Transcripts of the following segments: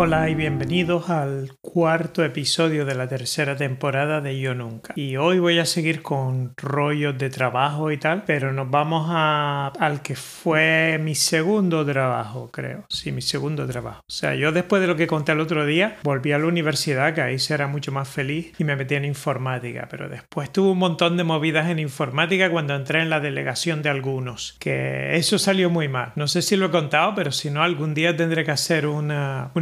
Hola y bienvenidos al cuarto episodio de la tercera temporada de Yo Nunca. Y hoy voy a seguir con rollos de trabajo y tal, pero nos vamos a, al que fue mi segundo trabajo, creo. Sí, mi segundo trabajo. O sea, yo después de lo que conté el otro día, volví a la universidad, que ahí será mucho más feliz, y me metí en informática. Pero después tuve un montón de movidas en informática cuando entré en la delegación de algunos, que eso salió muy mal. No sé si lo he contado, pero si no, algún día tendré que hacer un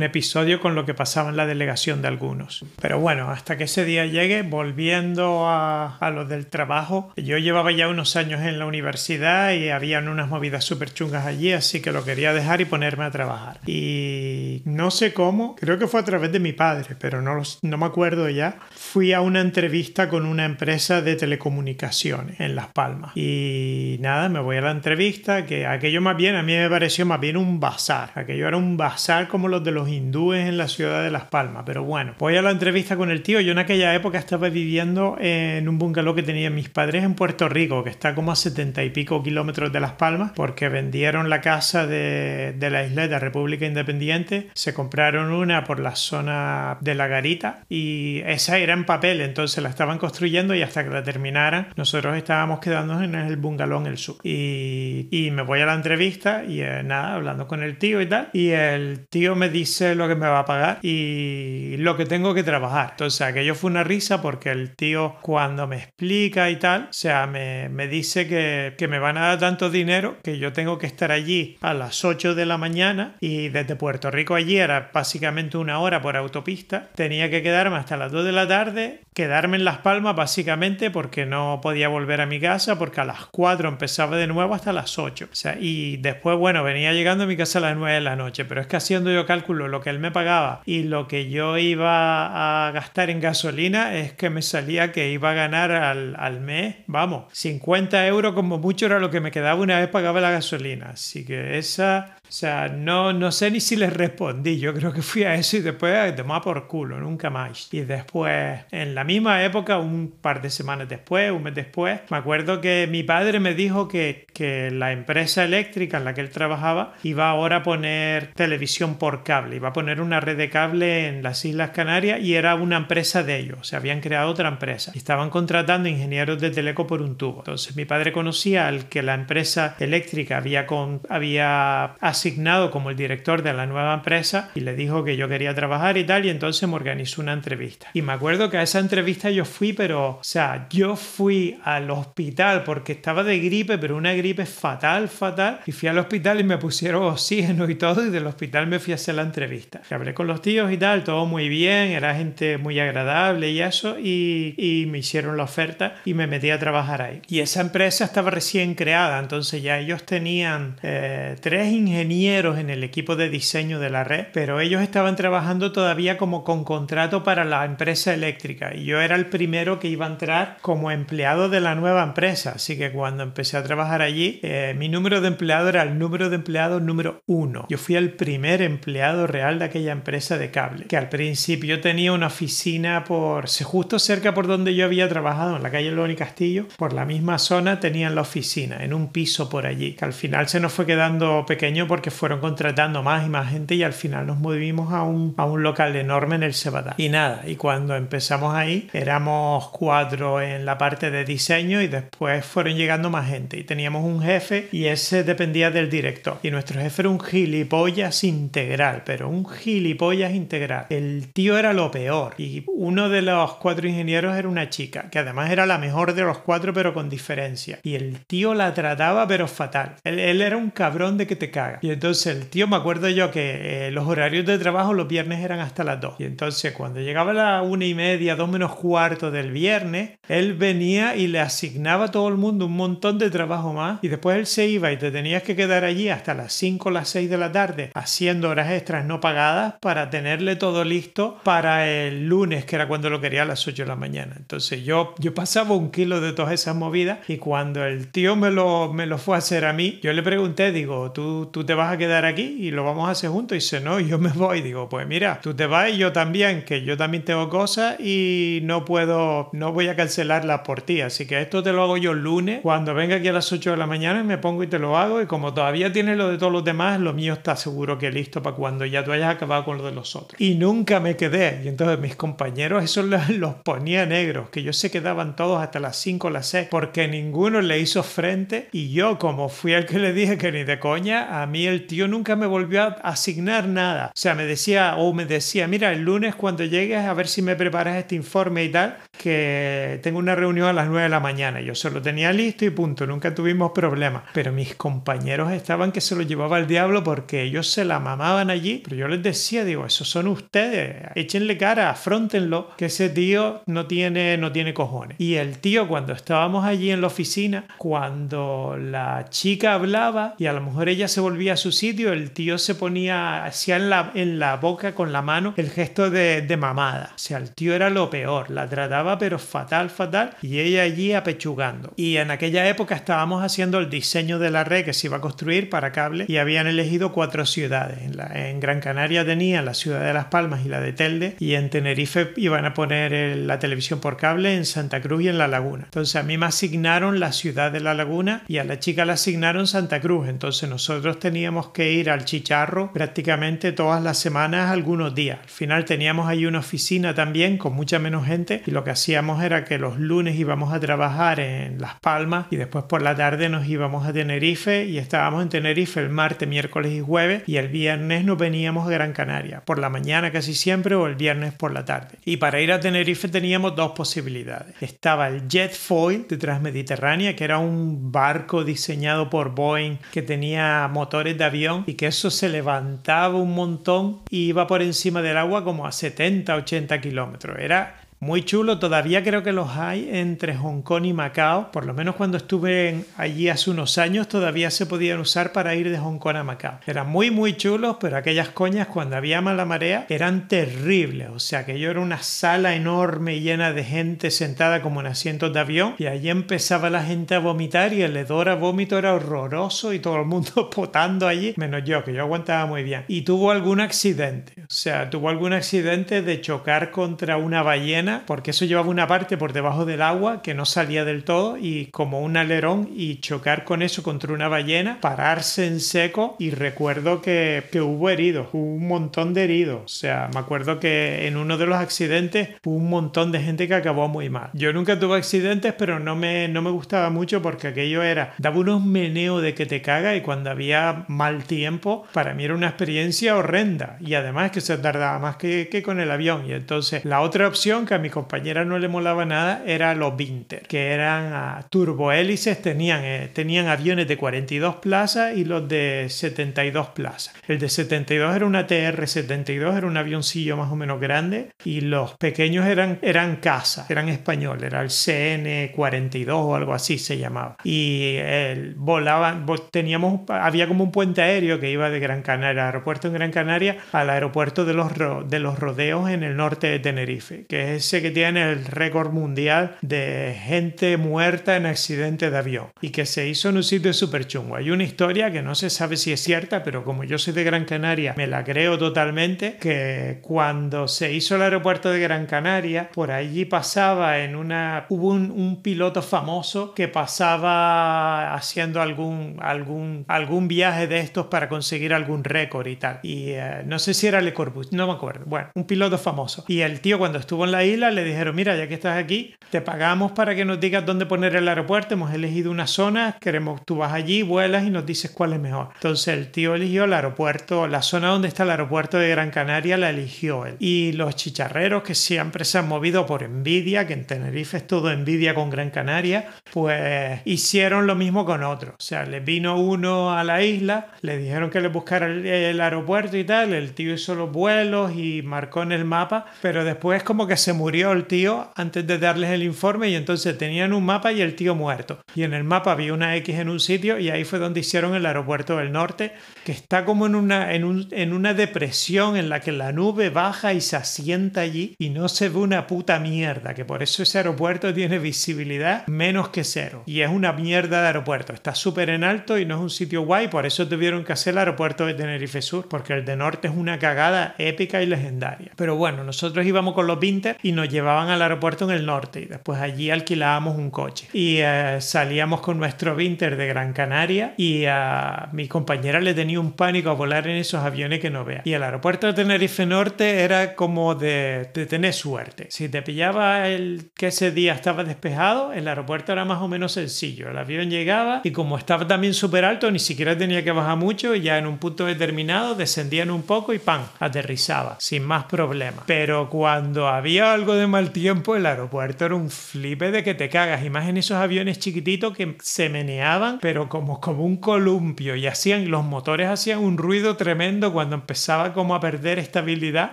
episodio con lo que pasaba en la delegación de algunos. Pero bueno, hasta que ese día llegue, volviendo a, a lo del trabajo, yo llevaba ya unos años en la universidad y habían unas movidas súper chungas allí, así que lo quería dejar y ponerme a trabajar. Y no sé cómo, creo que fue a través de mi padre, pero no, no me acuerdo ya. Fui a una entrevista con una empresa de telecomunicaciones en Las Palmas. Y nada, me voy a la entrevista, que aquello más bien, a mí me pareció más bien un bazar. Aquello era un bazar como los de los hindúes en la ciudad de Las Palmas. Pero bueno, voy a la entrevista con el tío. Yo en aquella época estaba viviendo en un bungalow que tenían mis padres en Puerto Rico, que está como a setenta y pico kilómetros de Las Palmas, porque vendieron la casa de, de la isleta República Independiente, se compraron una por la zona de la Garita y esa era en papel, entonces la estaban construyendo y hasta que la terminaran, nosotros estábamos quedándonos en el bungalow en el sur. Y, y me voy a la entrevista y eh, nada, hablando con el tío y tal, y el tío me dice lo que me va a pagar y lo que tengo que trabajar. Entonces aquello fue una risa porque el tío cuando me explica y tal, o sea, me, me dice que, que, me van a dar tanto dinero que yo tengo que estar allí a las 8 de la mañana y desde Puerto Rico allí era básicamente una hora por autopista. Tenía que quedarme hasta las 2 de la tarde, quedarme en Las Palmas básicamente porque no podía volver a mi casa porque a las 4 empezaba de nuevo hasta las 8. O sea, y después, bueno, venía llegando a mi casa a las 9 de la noche, pero es que haciendo yo cálculo lo que él me pagaba y lo que yo iba a gastar en gasolina es que me salía que iba a ganar al, al mes, vamos, 50 euros como mucho era lo que me quedaba una vez pagaba la gasolina. Así que esa o sea, no, no sé ni si les respondí. Yo creo que fui a eso y después tomar por culo, nunca más. Y después, en la misma época, un par de semanas después, un mes después, me acuerdo que mi padre me dijo que, que la empresa eléctrica en la que él trabajaba iba ahora a poner televisión por cable, iba a poner una red de cable en las Islas Canarias y era una empresa de ellos. O sea, habían creado otra empresa y estaban contratando ingenieros de teleco por un tubo. Entonces mi padre conocía al que la empresa eléctrica había, con, había asignado como el director de la nueva empresa y le dijo que yo quería trabajar y tal y entonces me organizó una entrevista. Y me acuerdo que a esa entrevista yo fui, pero, o sea, yo fui al hospital porque estaba de gripe, pero una gripe fatal, fatal, y fui al hospital y me pusieron oxígeno y todo y del hospital me fui a hacer la entrevista. Y hablé con los tíos y tal, todo muy bien, era gente muy agradable y eso, y, y me hicieron la oferta y me metí a trabajar ahí. Y esa empresa estaba recién creada, entonces ya ellos tenían eh, tres ingenieros en el equipo de diseño de la red, pero ellos estaban trabajando todavía como con contrato para la empresa eléctrica. Y yo era el primero que iba a entrar como empleado de la nueva empresa, así que cuando empecé a trabajar allí, eh, mi número de empleado era el número de empleados número uno. Yo fui el primer empleado real de aquella empresa de cable, que al principio tenía una oficina por justo cerca por donde yo había trabajado, en la calle Loni Castillo, por la misma zona tenían la oficina, en un piso por allí, que al final se nos fue quedando pequeño porque fueron contratando más y más gente y al final nos movimos a un, a un local enorme en el Sebadá. Y nada, y cuando empezamos ahí éramos cuatro en la parte de diseño y después fueron llegando más gente y teníamos un jefe y ese dependía del director. Y nuestro jefe era un gilipollas integral, pero un gilipollas integral. El tío era lo peor y uno de los cuatro ingenieros era una chica, que además era la mejor de los cuatro pero con diferencia. Y el tío la trataba pero fatal. Él, él era un cabrón de que te caga. Y entonces el tío, me acuerdo yo que eh, los horarios de trabajo los viernes eran hasta las 2. Y entonces cuando llegaba la una y media, dos menos cuarto del viernes, él venía y le asignaba a todo el mundo un montón de trabajo más. Y después él se iba y te tenías que quedar allí hasta las 5 o las 6 de la tarde haciendo horas extras no pagadas para tenerle todo listo para el lunes, que era cuando lo quería a las 8 de la mañana. Entonces yo, yo pasaba un kilo de todas esas movidas y cuando el tío me lo, me lo fue a hacer a mí, yo le pregunté, digo, ¿tú, tú te vas a quedar aquí y lo vamos a hacer juntos. Y dice, no, yo me voy. Digo, pues mira, tú te vas y yo también, que yo también tengo cosas y no puedo, no voy a cancelarlas por ti. Así que esto te lo hago yo el lunes, cuando venga aquí a las 8 de la mañana me pongo y te lo hago. Y como todavía tienes lo de todos los demás, lo mío está seguro que listo para cuando ya tú hayas acabado con lo de los otros. Y nunca me quedé. Y entonces mis compañeros eso los ponía negros, que ellos se quedaban todos hasta las 5 o las 6 porque ninguno le hizo frente y yo como fui el que le dije que ni de coña, a mí el tío nunca me volvió a asignar nada. O sea, me decía o me decía, mira, el lunes cuando llegues a ver si me preparas este informe y tal, que tengo una reunión a las 9 de la mañana. Yo se lo tenía listo y punto, nunca tuvimos problemas. Pero mis compañeros estaban que se lo llevaba el diablo porque ellos se la mamaban allí. Pero yo les decía, digo, esos son ustedes, échenle cara, afrontenlo, que ese tío no tiene, no tiene cojones. Y el tío cuando estábamos allí en la oficina, cuando la chica hablaba y a lo mejor ella se volvía a su sitio, el tío se ponía, hacía en la, en la boca con la mano el gesto de, de mamada. O sea, el tío era lo peor, la trataba pero fatal, fatal, y ella allí apechugando. Y en aquella época estábamos haciendo el diseño de la red que se iba a construir para cable y habían elegido cuatro ciudades. En, Gran Canaria tenían la ciudad de Las Palmas y la de Telde, y en Tenerife iban a poner la televisión por cable en Santa Cruz y en La Laguna. Entonces a mí me asignaron la ciudad de La Laguna y a la chica le asignaron Santa Cruz. Entonces nosotros teníamos que ir al chicharro prácticamente todas las semanas, algunos días. Al final teníamos ahí una oficina también con mucha menos gente y lo que hacíamos era que los lunes íbamos a trabajar en Las Palmas y después por la tarde nos íbamos a Tenerife y estábamos en Tenerife el martes, miércoles y jueves y el viernes nos veníamos a Gran Canaria, por la mañana casi siempre o el viernes por la tarde. Y para ir a Tenerife teníamos dos posibilidades. Estaba el Jet Foil de Transmediterránea, que era un barco diseñado por Boeing que tenía motores de avión y que eso se levantaba un montón y iba por encima del agua como a 70, 80 kilómetros. Era muy chulo, todavía creo que los hay entre Hong Kong y Macao, por lo menos cuando estuve allí hace unos años todavía se podían usar para ir de Hong Kong a Macao. Eran muy muy chulos, pero aquellas coñas cuando había mala marea eran terribles, o sea que yo era una sala enorme llena de gente sentada como en asientos de avión y allí empezaba la gente a vomitar y el hedor a vómito era horroroso y todo el mundo potando allí, menos yo, que yo aguantaba muy bien. Y tuvo algún accidente, o sea, tuvo algún accidente de chocar contra una ballena porque eso llevaba una parte por debajo del agua que no salía del todo y como un alerón y chocar con eso contra una ballena, pararse en seco y recuerdo que, que hubo heridos, hubo un montón de heridos. O sea, me acuerdo que en uno de los accidentes hubo un montón de gente que acabó muy mal. Yo nunca tuve accidentes, pero no me, no me gustaba mucho porque aquello era, daba unos meneos de que te caga y cuando había mal tiempo, para mí era una experiencia horrenda. Y además que se tardaba más que, que con el avión. Y entonces la otra opción que a mi compañera no le molaba nada era los Vinter, que eran uh, turbohélices, tenían, eh, tenían aviones de 42 plazas y los de 72 plazas. El de 72 era una TR-72, era un avioncillo más o menos grande y los pequeños eran, eran casa, eran español, era el CN-42 o algo así se llamaba. Y el, volaban, teníamos, había como un puente aéreo que iba de Gran Canaria, aeropuerto en Gran Canaria, al aeropuerto de los, de los rodeos en el norte de Tenerife, que es que tiene el récord mundial de gente muerta en accidente de avión y que se hizo en un sitio súper chungo. Hay una historia que no se sabe si es cierta, pero como yo soy de Gran Canaria, me la creo totalmente, que cuando se hizo el aeropuerto de Gran Canaria, por allí pasaba en una... Hubo un, piloto famoso que pasaba haciendo algún, algún, algún viaje de estos para conseguir algún récord y tal. Y eh, no sé si era Le Corbusier, no me acuerdo. Bueno, un piloto famoso. Y el tío cuando estuvo en la isla le dijeron, mira, ya que estás aquí, te pagamos para que nos digas dónde poner el aeropuerto, hemos elegido una zona, queremos, tú vas allí, vuelas y nos dices cuál es mejor. Entonces el tío eligió el aeropuerto, la zona donde está el aeropuerto de Gran Canaria la eligió él. Y los chicharreros que siempre se han movido por envidia, que en Tenerife es todo envidia con Gran Canaria, pues hicieron lo mismo con otros. O sea, le vino uno a la isla, le dijeron que le buscara el, aeropuerto y tal, el tío hizo vuelos y marcó en el mapa, pero después como que se murió el tío antes de darles el informe y entonces tenían un mapa y el tío muerto. Y en el mapa había una X en un sitio y ahí fue donde hicieron el aeropuerto del norte, que está como en una, en, en una depresión en la que la nube baja y se asienta allí y no se ve una puta mierda, que por eso ese aeropuerto tiene visibilidad menos que cero. Y es una mierda de aeropuerto, está súper en alto y no es un sitio guay, por eso tuvieron que hacer el aeropuerto de Tenerife Sur, porque el de norte es una cagada épica y legendaria. Pero bueno, nosotros íbamos con los Vinter y nos llevaban al aeropuerto en el norte y después allí alquilábamos un coche. Y eh, salíamos con nuestro Vinter de Gran Canaria y a mi compañera le tenía un pánico a volar en esos aviones que no vea. Y el aeropuerto de Tenerife Norte era como de, de tener suerte. Si te pillaba el que ese día estaba despejado, el aeropuerto era más o menos sencillo. El avión llegaba y como estaba también súper alto, ni siquiera tenía que bajar mucho y ya en un punto determinado descendían un poco y ¡pam! Aterrizaba sin más problemas. Pero cuando había algo de mal tiempo, el aeropuerto era un flipe de que te cagas. Y más en esos aviones chiquititos que se meneaban, pero como, como un columpio y hacían, los motores hacían un ruido tremendo cuando empezaba como a perder estabilidad.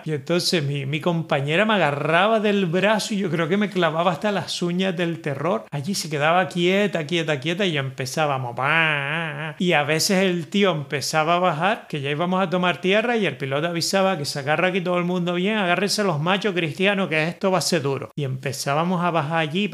Y entonces mi, mi compañera me agarraba del brazo y yo creo que me clavaba hasta las uñas del terror. Allí se quedaba quieta, quieta, quieta y empezábamos. Y a veces el tío empezaba a bajar, que ya íbamos a tomar tierra y el piloto avisaba que se agarra aquí todo el mundo bien, agárrese los machos cristianos que esto va a ser duro. Y empezábamos a bajar allí,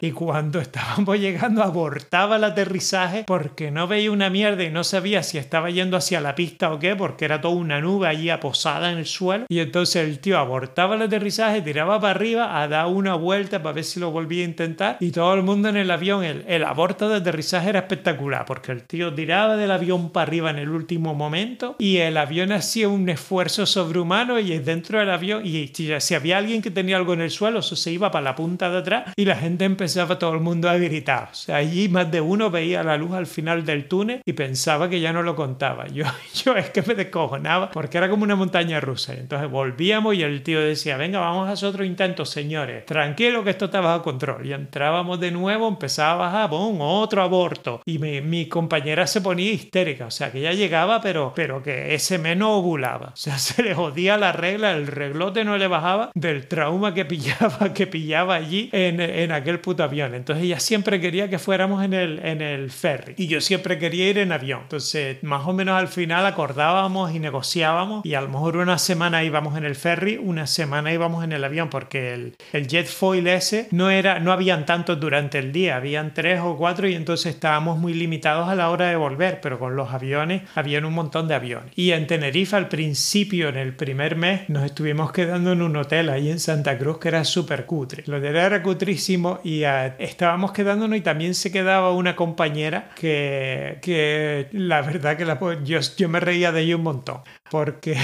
y cuando estábamos llegando abortaba el aterrizaje porque no veía una mierda y no sabía si estaba yendo hacia la pista o qué, porque era toda una nube allí aposada en el suelo. Y entonces el tío abortaba el aterrizaje, tiraba para arriba a dar una vuelta para ver si lo volvía a intentar y todo el mundo en el avión, el, el aborto de aterrizaje era espectacular porque el tío tiraba del avión para arriba en el último momento y el avión hacía un esfuerzo sobrehumano y dentro del avión y si, había alguien que tenía algo en el suelo, eso se iba para la punta de atrás y la gente empezaba todo el mundo a gritar. O sea, allí más de uno veía la luz al final del túnel y pensaba que ya no lo contaba. Yo, yo es que me descojonaba porque era como una montaña rusa. Entonces volvíamos y el tío decía, venga, vamos a hacer otro intento, señores. Tranquilo que esto está bajo control. Y entrábamos de nuevo, empezaba a bajar, ¡pum! Otro aborto. Y mi, mi compañera se ponía histérica. O sea, que ya llegaba, pero, pero que ese menos ovulaba. O sea, se le jodía la regla, el reglote no le bajaba del trauma que pillaba, que pillaba allí en, en aquel puto avión. Entonces ella siempre quería que fuéramos en el, en el ferry. Y yo siempre quería ir en avión. Entonces, más o menos al final acordábamos y negociábamos. Y a lo mejor una semana íbamos en el ferry, una semana íbamos en el avión, porque el, el jet foil ese no era, no habían tantos durante el día, habían tres o cuatro y entonces estábamos muy limitados a la hora de volver, pero con los aviones habían un montón de aviones. Y en Tenerife al principio, en el primer mes, nos estuvimos quedando en un hotel ahí en Santa Cruz que era súper cutre. Lo de era cutrísimo y uh, estábamos quedándonos y también se quedaba una compañera que, que la verdad que la, yo, yo me reía de ella un montón porque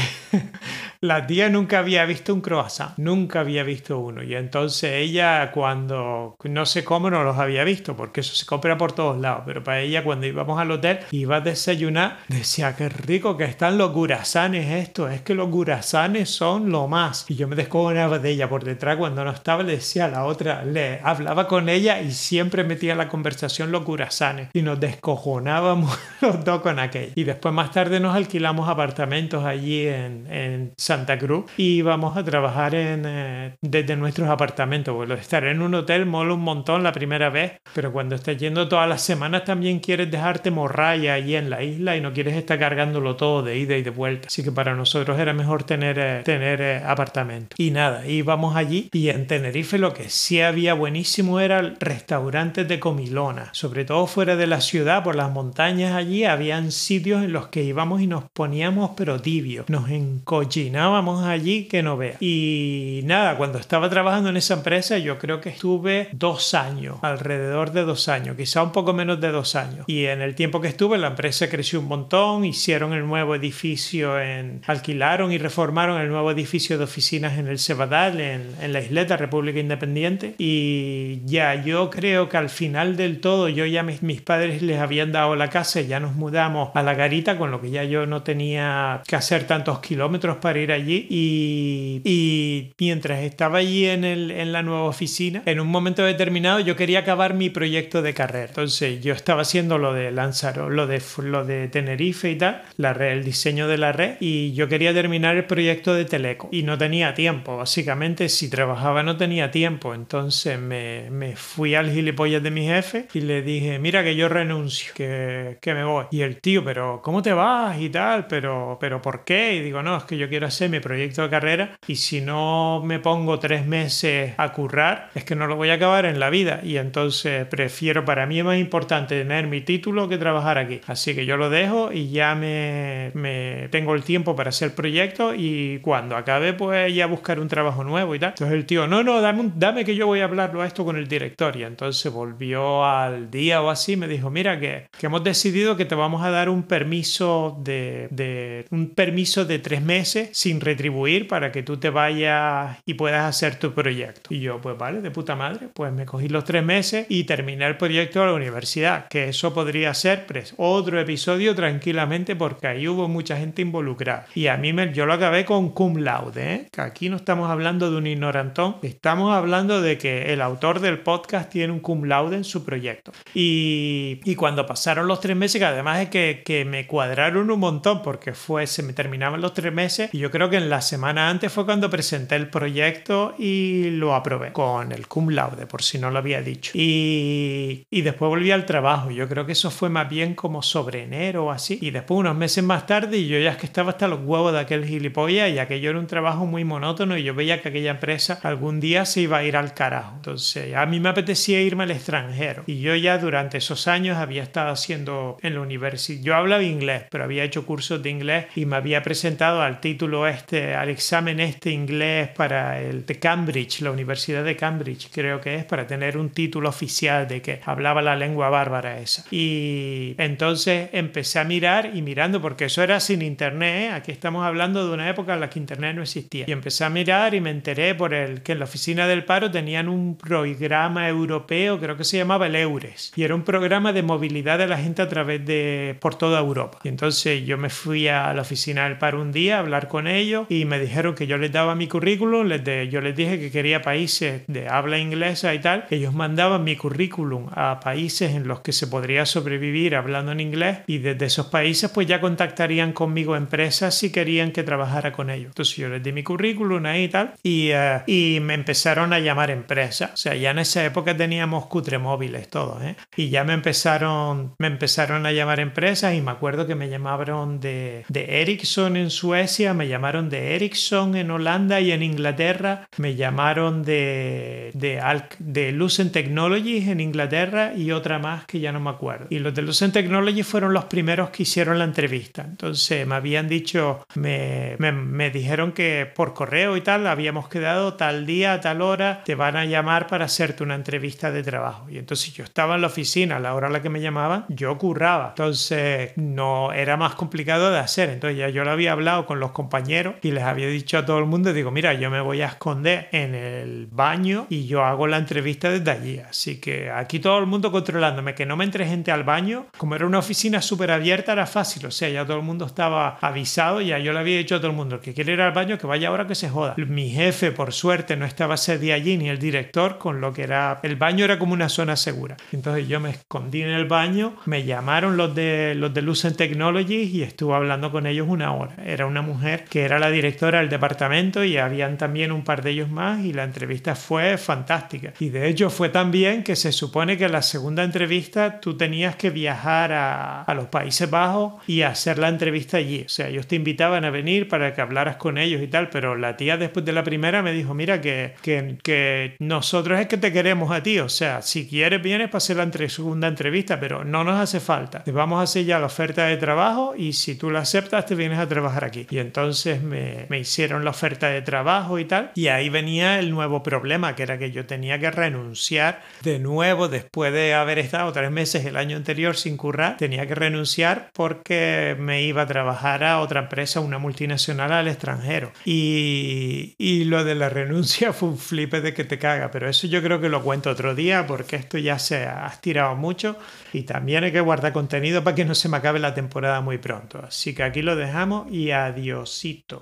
la tía nunca había visto un croissant, nunca había visto uno. Y entonces ella cuando, no sé cómo no los había visto, porque eso se compra por todos lados, pero para ella cuando íbamos al hotel, iba a desayunar, decía, qué rico que están los gurasanes esto, es que los gurasanes son lo más. Y yo me descojonaba de ella por detrás cuando no estaba, le decía a la otra, le hablaba con ella y siempre metía en la conversación los gurasanes. Y nos descojonábamos los dos con aquello. Y después más tarde nos alquilamos apartamentos allí en, en Santa Cruz y íbamos a trabajar en, eh, desde nuestros apartamentos. Bueno, estar en un hotel mola un montón la primera vez, pero cuando estás yendo todas las semanas también quieres dejarte morralla allí en la isla y no quieres estar cargándolo todo de ida y de vuelta. Así que para nosotros era mejor tener, eh, tener eh, apartamento. Y nada, íbamos allí y en Tenerife lo que sí había buenísimo era restaurantes de comilona, sobre todo fuera de la ciudad, por las montañas allí, habían sitios en los que íbamos y nos poníamos pero tibio, nos encochinábamos allí que no vea. Y nada, cuando estaba trabajando en esa empresa yo creo que estuve dos años, alrededor de dos años, quizá un poco menos de dos años. Y en el tiempo que estuve la empresa creció un montón, hicieron el nuevo edificio en... alquilaron y reformaron el nuevo edificio de oficinas en el Cebadal, en, en la isleta República Independiente. Y ya yo creo que al final del todo yo ya mis, mis padres les habían dado la casa y ya nos mudamos a la garita, con lo que ya yo no tenía que hacer tantos kilómetros para ir allí y, y mientras estaba allí en, el, en la nueva oficina, en un momento determinado yo quería acabar mi proyecto de carrera. Entonces yo estaba haciendo lo de Lanzarote, lo de, lo de Tenerife y tal, la red, el diseño de la red y yo quería terminar el proyecto de Teleco y no tenía tiempo. Básicamente si trabajaba no tenía tiempo. Entonces me, me fui al gilipollas de mi jefe y le dije, mira que yo renuncio, que, que me voy. Y el tío, pero ¿cómo te vas? Y tal, pero, pero ¿por qué? Y digo, no, es que yo quiero hacer mi proyecto de carrera y si no me pongo tres meses a currar, es que no lo voy a acabar en la vida. Y entonces prefiero, para mí es más importante tener mi título que trabajar aquí. Así que yo lo dejo y ya me, me tengo el tiempo para hacer el proyecto y cuando acabe pues ya buscar un trabajo nuevo y tal. Entonces el tío, no, no, dame, dame que yo voy a hablarlo a esto con el director. Y entonces volvió al día o así, me dijo, mira que, que hemos decidido que te vamos a dar un permiso de, de, un permiso de tres meses sin retribuir para que tú te vayas y puedas hacer tu proyecto. Y yo, pues vale, de puta madre, pues me cogí los tres meses y terminé el proyecto de la universidad, que eso podría ser otro episodio tranquilamente porque ahí hubo mucha gente involucrada. Y a mí me, yo lo acabé con cum laude, ¿eh? que aquí no estamos hablando de un ignorantón, estamos hablando de que el autor del podcast tiene un cum laude en su proyecto. Y, y cuando pasaron los tres meses, que además es que, que me cuadraron un montón porque fue, se me terminaban los tres meses y yo creo que en la semana antes fue cuando presenté el proyecto y lo aprobé con el cum laude, por si no lo había dicho. Y, y después volví al trabajo. Yo creo que eso fue más bien como sobre enero o así. Y después unos meses más tarde yo ya es que estaba hasta los huevos de aquel gilipollas y aquello era un trabajo muy monótono y yo veía que aquella empresa algún día se iba a ir al carajo. Entonces a mí me apetecía irme al extranjero. Y yo ya durante esos años había estado haciendo en la universidad. Yo hablaba inglés, pero había hecho cursos de inglés y me había presentado al título este, al examen este inglés para el de Cambridge, la Universidad de Cambridge, creo que es, para tener un título oficial de que hablaba la lengua bárbara esa. Y entonces empecé a mirar y mirando, porque eso era sin internet, ¿eh? aquí estamos hablando de una época en la que internet no existía. Y empecé a mirar y me enteré por el que en la oficina del paro tenían un programa europeo, creo que se llamaba el EURES, y era un programa de movilidad de la gente a través de por toda Europa. Y entonces yo me fui a la oficina del paro un día hablar con ellos y me dijeron que yo les daba mi currículum, les de, yo les dije que quería países de habla inglesa y tal, ellos mandaban mi currículum a países en los que se podría sobrevivir hablando en inglés y desde esos países pues ya contactarían conmigo empresas si querían que trabajara con ellos. Entonces yo les di mi currículum ahí y tal y, uh, y me empezaron a llamar empresas. O sea, ya en esa época teníamos cutre móviles todos, ¿eh? Y ya me empezaron, me empezaron a llamar empresas y me acuerdo que me llamaron de, de Ericsson en Suecia, me llamaron de Ericsson en Holanda y en Inglaterra, me llamaron de, de, de Lucent Technologies en Inglaterra y otra más que ya no me acuerdo. Y los de Lucent Technologies fueron los primeros que hicieron la entrevista. Entonces me habían dicho, me, me, me dijeron que por correo y tal habíamos quedado tal día, tal hora, te van a llamar para hacerte una entrevista de trabajo. Y entonces yo estaba en la oficina a la hora a la que me llamaban, yo curraba. Entonces no era más complicado de hacer. Entonces ya yo lo había hablado con los compañeros y les había dicho a todo el mundo, digo, mira, yo me voy a esconder en el baño y yo hago la entrevista desde allí. Así que aquí todo el mundo controlándome, que no me entre gente al baño. Como era una oficina súper abierta, era fácil. O sea, ya todo el mundo estaba avisado, ya yo le había dicho a todo el mundo, el que quiere ir al baño, que vaya ahora que se joda. Mi jefe, por suerte, no estaba ese día allí, ni el director, con lo que era... El baño era como una zona segura. Entonces yo me escondí en el baño, me llamaron los de, los de Lucent Technologies y estuve hablando con ellos una hora. Era una mujer que era la directora del departamento y habían también un par de ellos más y la entrevista fue fantástica. Y de hecho fue tan bien que se supone que la segunda entrevista tú tenías que viajar a, a los Países Bajos y hacer la entrevista allí. O sea, ellos te invitaban a venir para que hablaras con ellos y tal, pero la tía después de la primera me dijo, mira, que, que, que nosotros es que te queremos a ti. O sea, si quieres vienes para hacer la segunda entrevista, pero no nos hace falta. Te vamos a hacer ya la oferta de trabajo y si tú la aceptas te vienes a trabajar aquí. Y entonces me, me hicieron la oferta de trabajo y tal. Y ahí venía el nuevo problema, que era que yo tenía que renunciar de nuevo después de haber estado tres meses el año anterior sin currar. Tenía que renunciar porque me iba a trabajar a otra empresa, una multinacional al extranjero. Y, y lo de la renuncia fue un flipe de que te caga, pero eso yo creo que lo cuento otro día porque esto ya se ha estirado mucho y también hay que guardar contenido para que no se me acabe la temporada muy pronto. Así que aquí dejamos y adiosito.